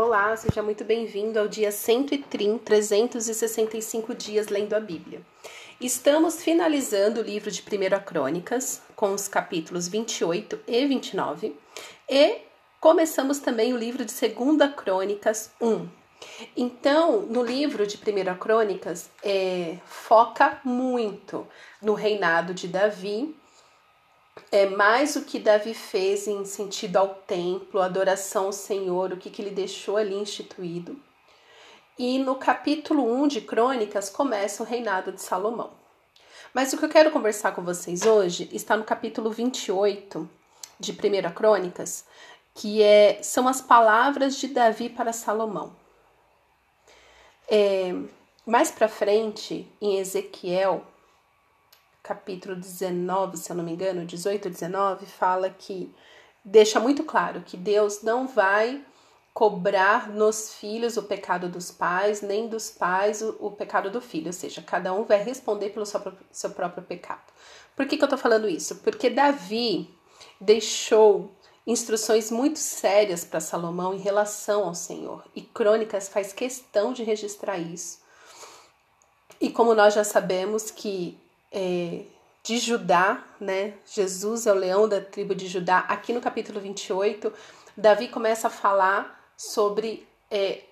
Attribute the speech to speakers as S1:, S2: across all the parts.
S1: Olá, seja muito bem-vindo ao dia 130, 365 dias lendo a Bíblia. Estamos finalizando o livro de 1 Crônicas, com os capítulos 28 e 29, e começamos também o livro de 2 Crônicas 1. Então, no livro de 1 Crônicas, é, foca muito no reinado de Davi, é mais o que Davi fez em sentido ao templo, adoração ao Senhor, o que, que ele deixou ali instituído. E no capítulo 1 de Crônicas começa o reinado de Salomão. Mas o que eu quero conversar com vocês hoje está no capítulo 28 de 1 Crônicas, que é, são as palavras de Davi para Salomão. É, mais para frente, em Ezequiel, capítulo 19, se eu não me engano, 18, 19, fala que deixa muito claro que Deus não vai cobrar nos filhos o pecado dos pais, nem dos pais o, o pecado do filho, ou seja, cada um vai responder pelo seu, seu próprio pecado. Por que, que eu estou falando isso? Porque Davi deixou instruções muito sérias para Salomão em relação ao Senhor, e Crônicas faz questão de registrar isso. E como nós já sabemos que é, de Judá, né? Jesus é o leão da tribo de Judá. Aqui no capítulo 28, Davi começa a falar sobre é,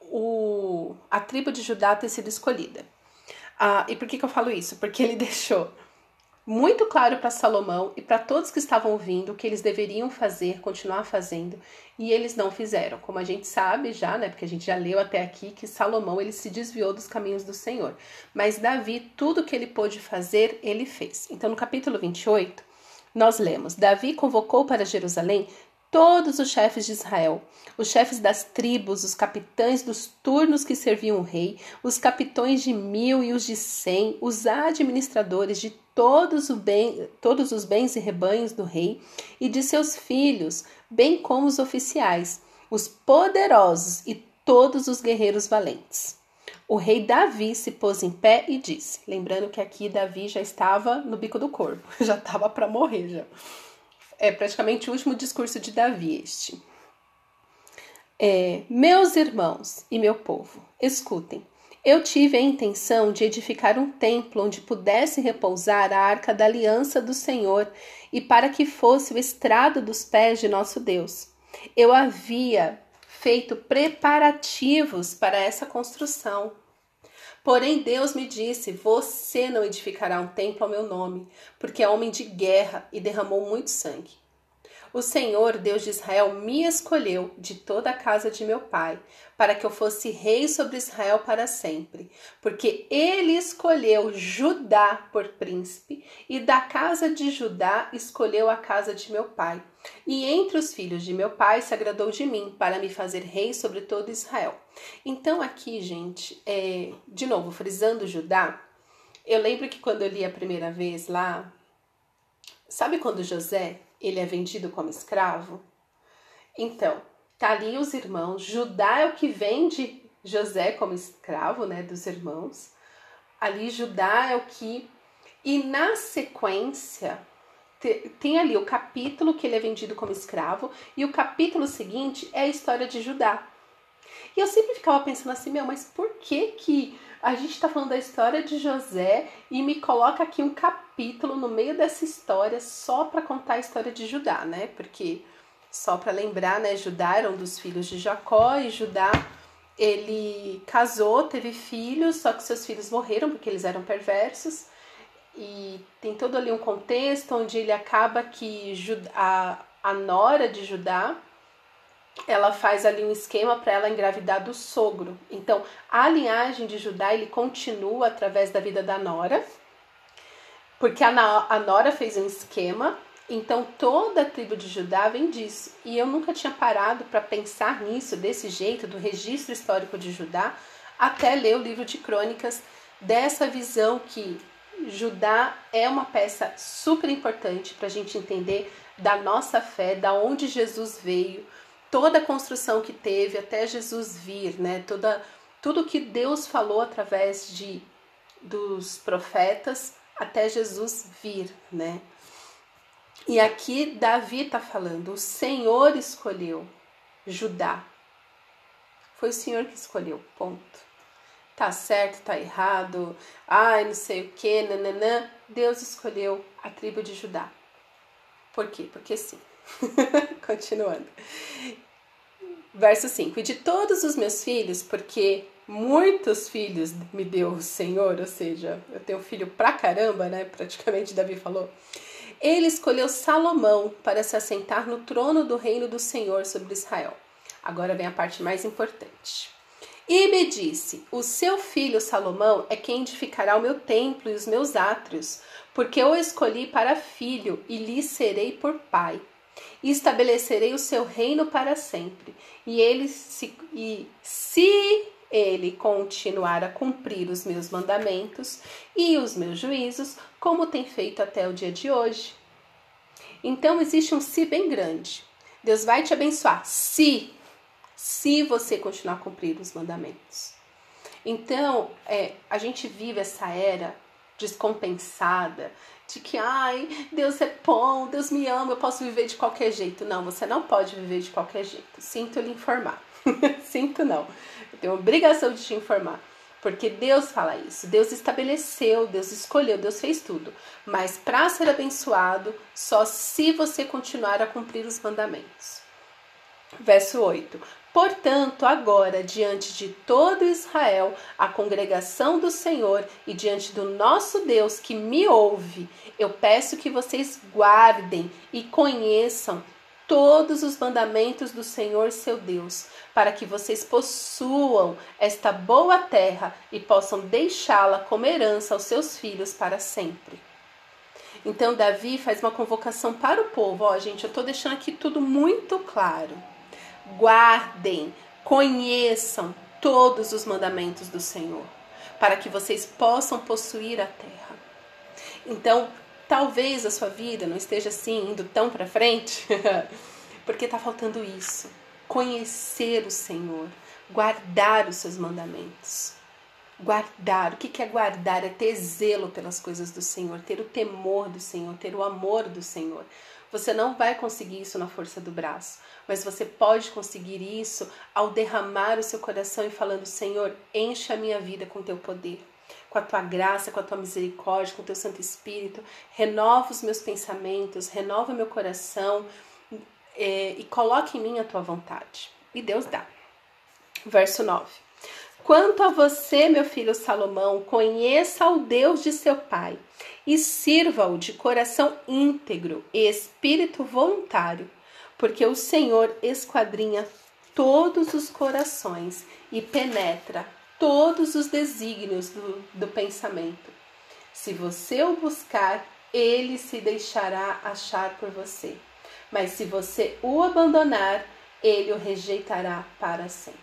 S1: o, a tribo de Judá ter sido escolhida. Ah, e por que, que eu falo isso? Porque ele deixou muito claro para Salomão e para todos que estavam ouvindo o que eles deveriam fazer, continuar fazendo, e eles não fizeram. Como a gente sabe já, né, porque a gente já leu até aqui que Salomão ele se desviou dos caminhos do Senhor. Mas Davi, tudo que ele pôde fazer, ele fez. Então, no capítulo 28, nós lemos: Davi convocou para Jerusalém todos os chefes de Israel, os chefes das tribos, os capitães dos turnos que serviam o rei, os capitões de mil e os de cem, os administradores de todos, bem, todos os bens e rebanhos do rei e de seus filhos, bem como os oficiais, os poderosos e todos os guerreiros valentes. O rei Davi se pôs em pé e disse, lembrando que aqui Davi já estava no bico do corpo, já estava para morrer já é praticamente o último discurso de Davi este. É, Meus irmãos e meu povo, escutem. Eu tive a intenção de edificar um templo onde pudesse repousar a arca da aliança do Senhor e para que fosse o estrado dos pés de nosso Deus. Eu havia feito preparativos para essa construção. Porém, Deus me disse: Você não edificará um templo ao meu nome, porque é homem de guerra e derramou muito sangue. O Senhor, Deus de Israel, me escolheu de toda a casa de meu pai, para que eu fosse rei sobre Israel para sempre, porque ele escolheu Judá por príncipe, e da casa de Judá escolheu a casa de meu pai. E entre os filhos de meu pai se agradou de mim, para me fazer rei sobre todo Israel. Então, aqui, gente, é, de novo, frisando Judá, eu lembro que quando eu li a primeira vez lá, sabe quando José ele é vendido como escravo? Então, tá ali os irmãos, Judá é o que vende José como escravo, né, dos irmãos. Ali Judá é o que e na sequência tem ali o capítulo que ele é vendido como escravo e o capítulo seguinte é a história de Judá. E eu sempre ficava pensando assim, meu, mas por que que a gente está falando da história de José e me coloca aqui um capítulo no meio dessa história só para contar a história de Judá, né? Porque só para lembrar, né, Judá era um dos filhos de Jacó e Judá ele casou, teve filhos, só que seus filhos morreram porque eles eram perversos. E tem todo ali um contexto onde ele acaba que a, a nora de Judá ela faz ali um esquema para ela engravidar do sogro. Então, a linhagem de Judá ele continua através da vida da nora, porque a, nora fez um esquema. Então, toda a tribo de Judá vem disso. E eu nunca tinha parado para pensar nisso desse jeito, do registro histórico de Judá, até ler o livro de Crônicas, dessa visão que Judá é uma peça super importante para a gente entender da nossa fé, da onde Jesus veio, toda a construção que teve até Jesus vir, né? Toda, tudo que Deus falou através de dos profetas até Jesus vir, né? E aqui Davi está falando: o Senhor escolheu Judá Foi o Senhor que escolheu. Ponto. Tá certo, tá errado. Ai, não sei o que, nananã. Deus escolheu a tribo de Judá. Por quê? Porque sim. Continuando. Verso 5: E de todos os meus filhos, porque muitos filhos me deu o Senhor, ou seja, eu tenho filho pra caramba, né? Praticamente Davi falou. Ele escolheu Salomão para se assentar no trono do reino do Senhor sobre Israel. Agora vem a parte mais importante. E me disse: O seu filho Salomão é quem edificará o meu templo e os meus átrios, porque eu escolhi para filho e lhe serei por pai. Estabelecerei o seu reino para sempre. E ele se, e se ele continuar a cumprir os meus mandamentos e os meus juízos, como tem feito até o dia de hoje. Então existe um se bem grande. Deus vai te abençoar se se você continuar a cumprir os mandamentos. Então, é, a gente vive essa era descompensada de que, ai, Deus é bom, Deus me ama, eu posso viver de qualquer jeito. Não, você não pode viver de qualquer jeito. Sinto lhe informar. Sinto não. Eu tenho obrigação de te informar. Porque Deus fala isso. Deus estabeleceu, Deus escolheu, Deus fez tudo. Mas para ser abençoado, só se você continuar a cumprir os mandamentos. Verso 8: Portanto, agora, diante de todo Israel, a congregação do Senhor e diante do nosso Deus que me ouve, eu peço que vocês guardem e conheçam todos os mandamentos do Senhor seu Deus, para que vocês possuam esta boa terra e possam deixá-la como herança aos seus filhos para sempre. Então, Davi faz uma convocação para o povo. Ó, gente, eu estou deixando aqui tudo muito claro guardem, conheçam todos os mandamentos do Senhor, para que vocês possam possuir a terra. Então, talvez a sua vida não esteja assim indo tão para frente, porque está faltando isso. Conhecer o Senhor, guardar os seus mandamentos. Guardar, o que é guardar? É ter zelo pelas coisas do Senhor, ter o temor do Senhor, ter o amor do Senhor. Você não vai conseguir isso na força do braço, mas você pode conseguir isso ao derramar o seu coração e falando: Senhor, enche a minha vida com teu poder, com a tua graça, com a tua misericórdia, com o teu Santo Espírito. Renova os meus pensamentos, renova meu coração é, e coloque em mim a tua vontade. E Deus dá. Verso 9. Quanto a você, meu filho Salomão, conheça o Deus de seu pai e sirva-o de coração íntegro e espírito voluntário, porque o Senhor esquadrinha todos os corações e penetra todos os desígnios do, do pensamento. Se você o buscar, ele se deixará achar por você. Mas se você o abandonar, ele o rejeitará para sempre.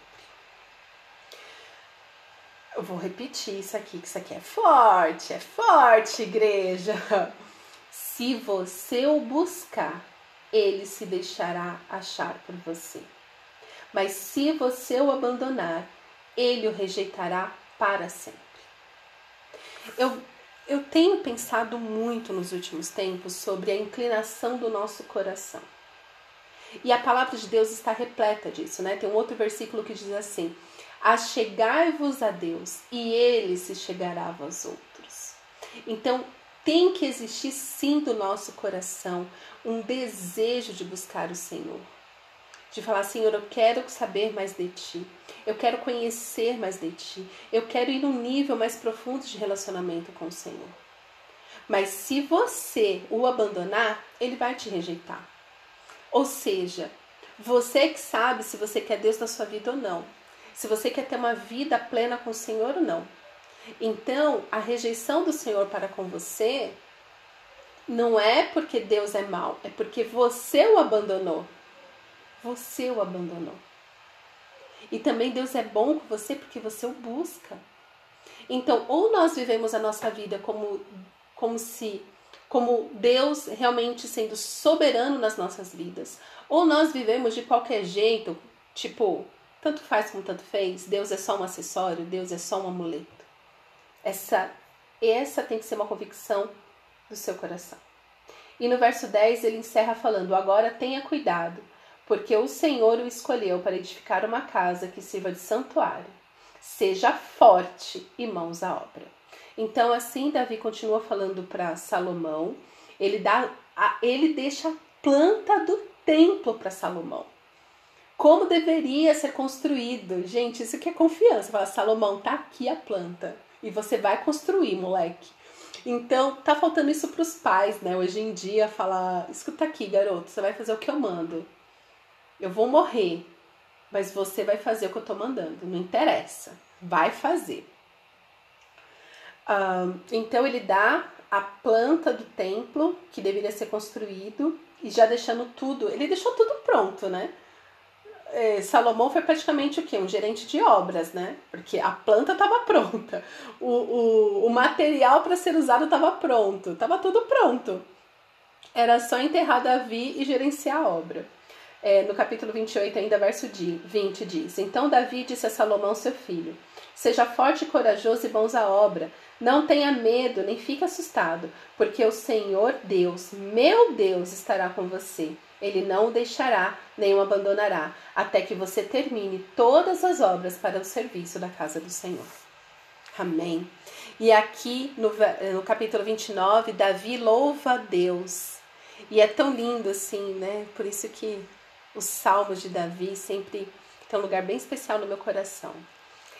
S1: Eu vou repetir isso aqui, que isso aqui é forte, é forte, igreja. Se você o buscar, ele se deixará achar por você. Mas se você o abandonar, ele o rejeitará para sempre. Eu, eu tenho pensado muito nos últimos tempos sobre a inclinação do nosso coração. E a palavra de Deus está repleta disso, né? Tem um outro versículo que diz assim: Achegai-vos a Deus e ele se chegará a vós outros. Então, tem que existir sim do nosso coração um desejo de buscar o Senhor. De falar, Senhor, eu quero saber mais de ti. Eu quero conhecer mais de ti. Eu quero ir num nível mais profundo de relacionamento com o Senhor. Mas se você o abandonar, ele vai te rejeitar. Ou seja, você que sabe se você quer Deus na sua vida ou não se você quer ter uma vida plena com o Senhor ou não. Então, a rejeição do Senhor para com você não é porque Deus é mau, é porque você o abandonou. Você o abandonou. E também Deus é bom com você porque você o busca. Então, ou nós vivemos a nossa vida como, como se como Deus realmente sendo soberano nas nossas vidas, ou nós vivemos de qualquer jeito, tipo, tanto faz como tanto fez, Deus é só um acessório, Deus é só um amuleto. Essa, essa tem que ser uma convicção do seu coração. E no verso 10 ele encerra falando: Agora tenha cuidado, porque o Senhor o escolheu para edificar uma casa que sirva de santuário. Seja forte e mãos à obra. Então, assim, Davi continua falando para Salomão. Ele dá, ele deixa a planta do templo para Salomão. Como deveria ser construído. Gente, isso que é confiança. Fala, Salomão, tá aqui a planta. E você vai construir, moleque. Então, tá faltando isso para os pais, né? Hoje em dia, falar: escuta aqui, garoto, você vai fazer o que eu mando. Eu vou morrer, mas você vai fazer o que eu tô mandando. Não interessa. Vai fazer. então, ele dá a planta do templo que deveria ser construído e já deixando tudo. Ele deixou tudo pronto, né? É, Salomão foi praticamente o quê? Um gerente de obras, né? Porque a planta estava pronta, o, o, o material para ser usado estava pronto, estava tudo pronto. Era só enterrar Davi e gerenciar a obra. É, no capítulo 28, ainda verso 20, diz: Então Davi disse a Salomão, seu filho: Seja forte corajoso e bons à obra. Não tenha medo, nem fique assustado, porque o Senhor Deus, meu Deus, estará com você ele não o deixará nem o abandonará, até que você termine todas as obras para o serviço da casa do Senhor. Amém. E aqui no, no capítulo 29, Davi louva a Deus. E é tão lindo assim, né? Por isso que os salmos de Davi sempre tem um lugar bem especial no meu coração.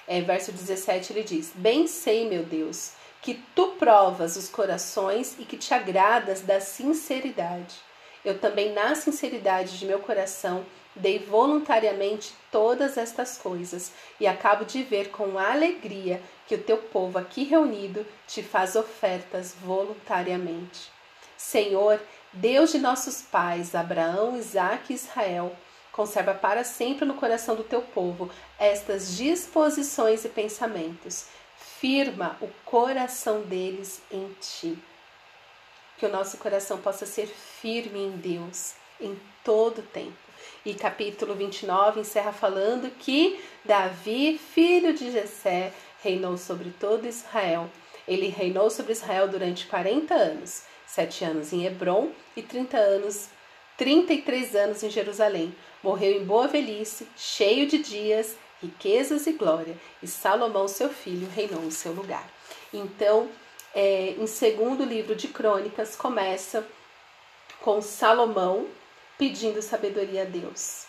S1: É, verso 17 ele diz: Bem sei, meu Deus, que tu provas os corações e que te agradas da sinceridade. Eu também, na sinceridade de meu coração, dei voluntariamente todas estas coisas e acabo de ver com alegria que o teu povo aqui reunido te faz ofertas voluntariamente. Senhor, Deus de nossos pais, Abraão, Isaque e Israel, conserva para sempre no coração do teu povo estas disposições e pensamentos. Firma o coração deles em ti que o nosso coração possa ser firme em Deus em todo tempo. E capítulo 29 encerra falando que Davi, filho de Jessé, reinou sobre todo Israel. Ele reinou sobre Israel durante 40 anos, sete anos em Hebron e 30 anos, 33 anos em Jerusalém. Morreu em boa velhice, cheio de dias, riquezas e glória, e Salomão, seu filho, reinou em seu lugar. Então, é, em segundo livro de Crônicas, começa com Salomão pedindo sabedoria a Deus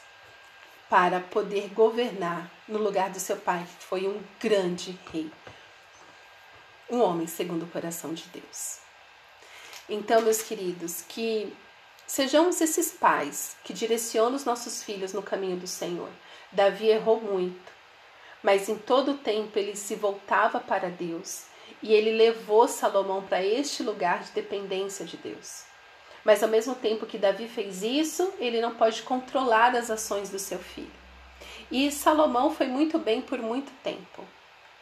S1: para poder governar no lugar do seu pai, que foi um grande rei, um homem segundo o coração de Deus. Então, meus queridos, que sejamos esses pais que direcionam os nossos filhos no caminho do Senhor. Davi errou muito, mas em todo o tempo ele se voltava para Deus e ele levou Salomão para este lugar de dependência de Deus. Mas ao mesmo tempo que Davi fez isso, ele não pode controlar as ações do seu filho. E Salomão foi muito bem por muito tempo.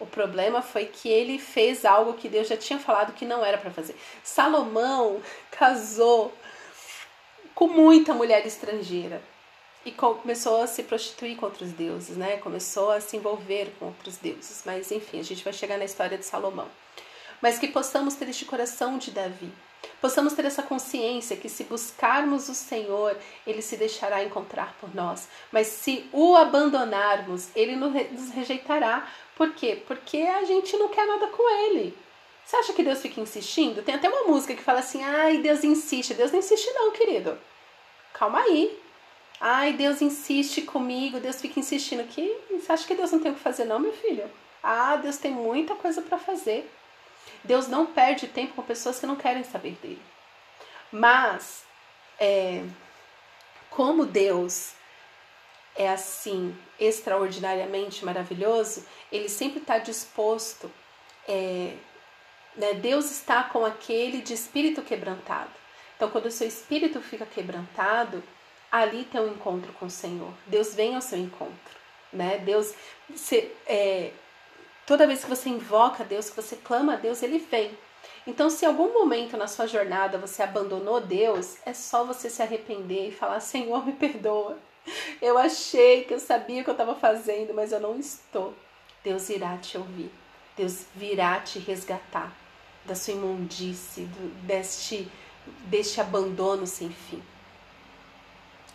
S1: O problema foi que ele fez algo que Deus já tinha falado que não era para fazer. Salomão casou com muita mulher estrangeira e começou a se prostituir com outros deuses, né? Começou a se envolver com outros deuses. Mas enfim, a gente vai chegar na história de Salomão mas que possamos ter este coração de Davi. Possamos ter essa consciência que se buscarmos o Senhor, Ele se deixará encontrar por nós. Mas se o abandonarmos, Ele nos rejeitará. Por quê? Porque a gente não quer nada com Ele. Você acha que Deus fica insistindo? Tem até uma música que fala assim: ai, Deus insiste. Deus não insiste, não, querido. Calma aí. Ai, Deus insiste comigo, Deus fica insistindo. Que você acha que Deus não tem o que fazer, não, meu filho? Ah, Deus tem muita coisa para fazer. Deus não perde tempo com pessoas que não querem saber dele. Mas, é, como Deus é assim, extraordinariamente maravilhoso, ele sempre está disposto. É, né, Deus está com aquele de espírito quebrantado. Então, quando o seu espírito fica quebrantado, ali tem um encontro com o Senhor. Deus vem ao seu encontro. Né? Deus, se, é, Toda vez que você invoca Deus, que você clama a Deus, ele vem. Então, se em algum momento na sua jornada você abandonou Deus, é só você se arrepender e falar: Senhor, me perdoa. Eu achei que eu sabia o que eu estava fazendo, mas eu não estou. Deus irá te ouvir. Deus virá te resgatar da sua imundície, do, deste, deste abandono sem fim.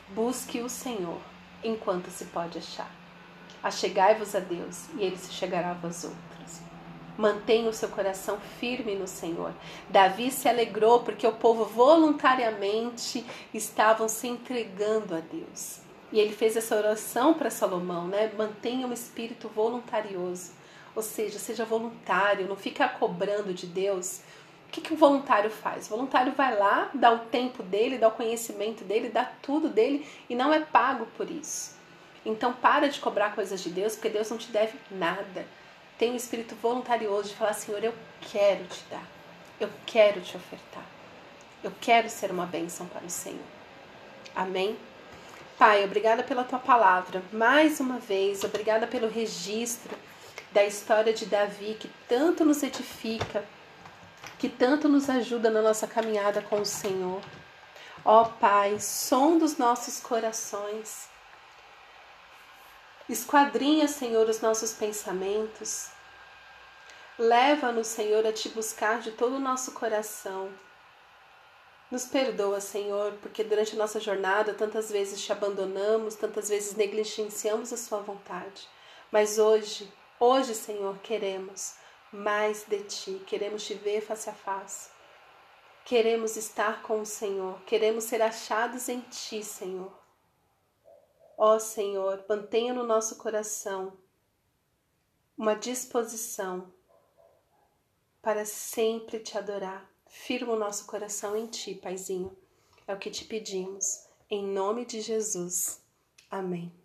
S1: Busque o Senhor enquanto se pode achar. Achegai-vos a Deus e ele se chegará a vós outros. Mantenha o seu coração firme no Senhor. Davi se alegrou porque o povo voluntariamente estavam se entregando a Deus. E ele fez essa oração para Salomão, né? Mantenha um espírito voluntarioso. Ou seja, seja voluntário, não fica cobrando de Deus. O que, que o voluntário faz? O voluntário vai lá, dá o tempo dele, dá o conhecimento dele, dá tudo dele e não é pago por isso. Então para de cobrar coisas de Deus, porque Deus não te deve nada. Tem um espírito voluntarioso de falar, Senhor, eu quero te dar, eu quero te ofertar, eu quero ser uma bênção para o Senhor. Amém? Pai, obrigada pela tua palavra. Mais uma vez, obrigada pelo registro da história de Davi que tanto nos edifica, que tanto nos ajuda na nossa caminhada com o Senhor. Ó Pai, som dos nossos corações. Esquadrinha, Senhor, os nossos pensamentos. Leva-nos, Senhor, a te buscar de todo o nosso coração. Nos perdoa, Senhor, porque durante a nossa jornada tantas vezes te abandonamos, tantas vezes negligenciamos a Sua vontade. Mas hoje, hoje, Senhor, queremos mais de Ti, queremos te ver face a face. Queremos estar com o Senhor, queremos ser achados em Ti, Senhor. Ó Senhor, mantenha no nosso coração uma disposição para sempre te adorar. Firma o nosso coração em ti, Paizinho. É o que te pedimos. Em nome de Jesus. Amém.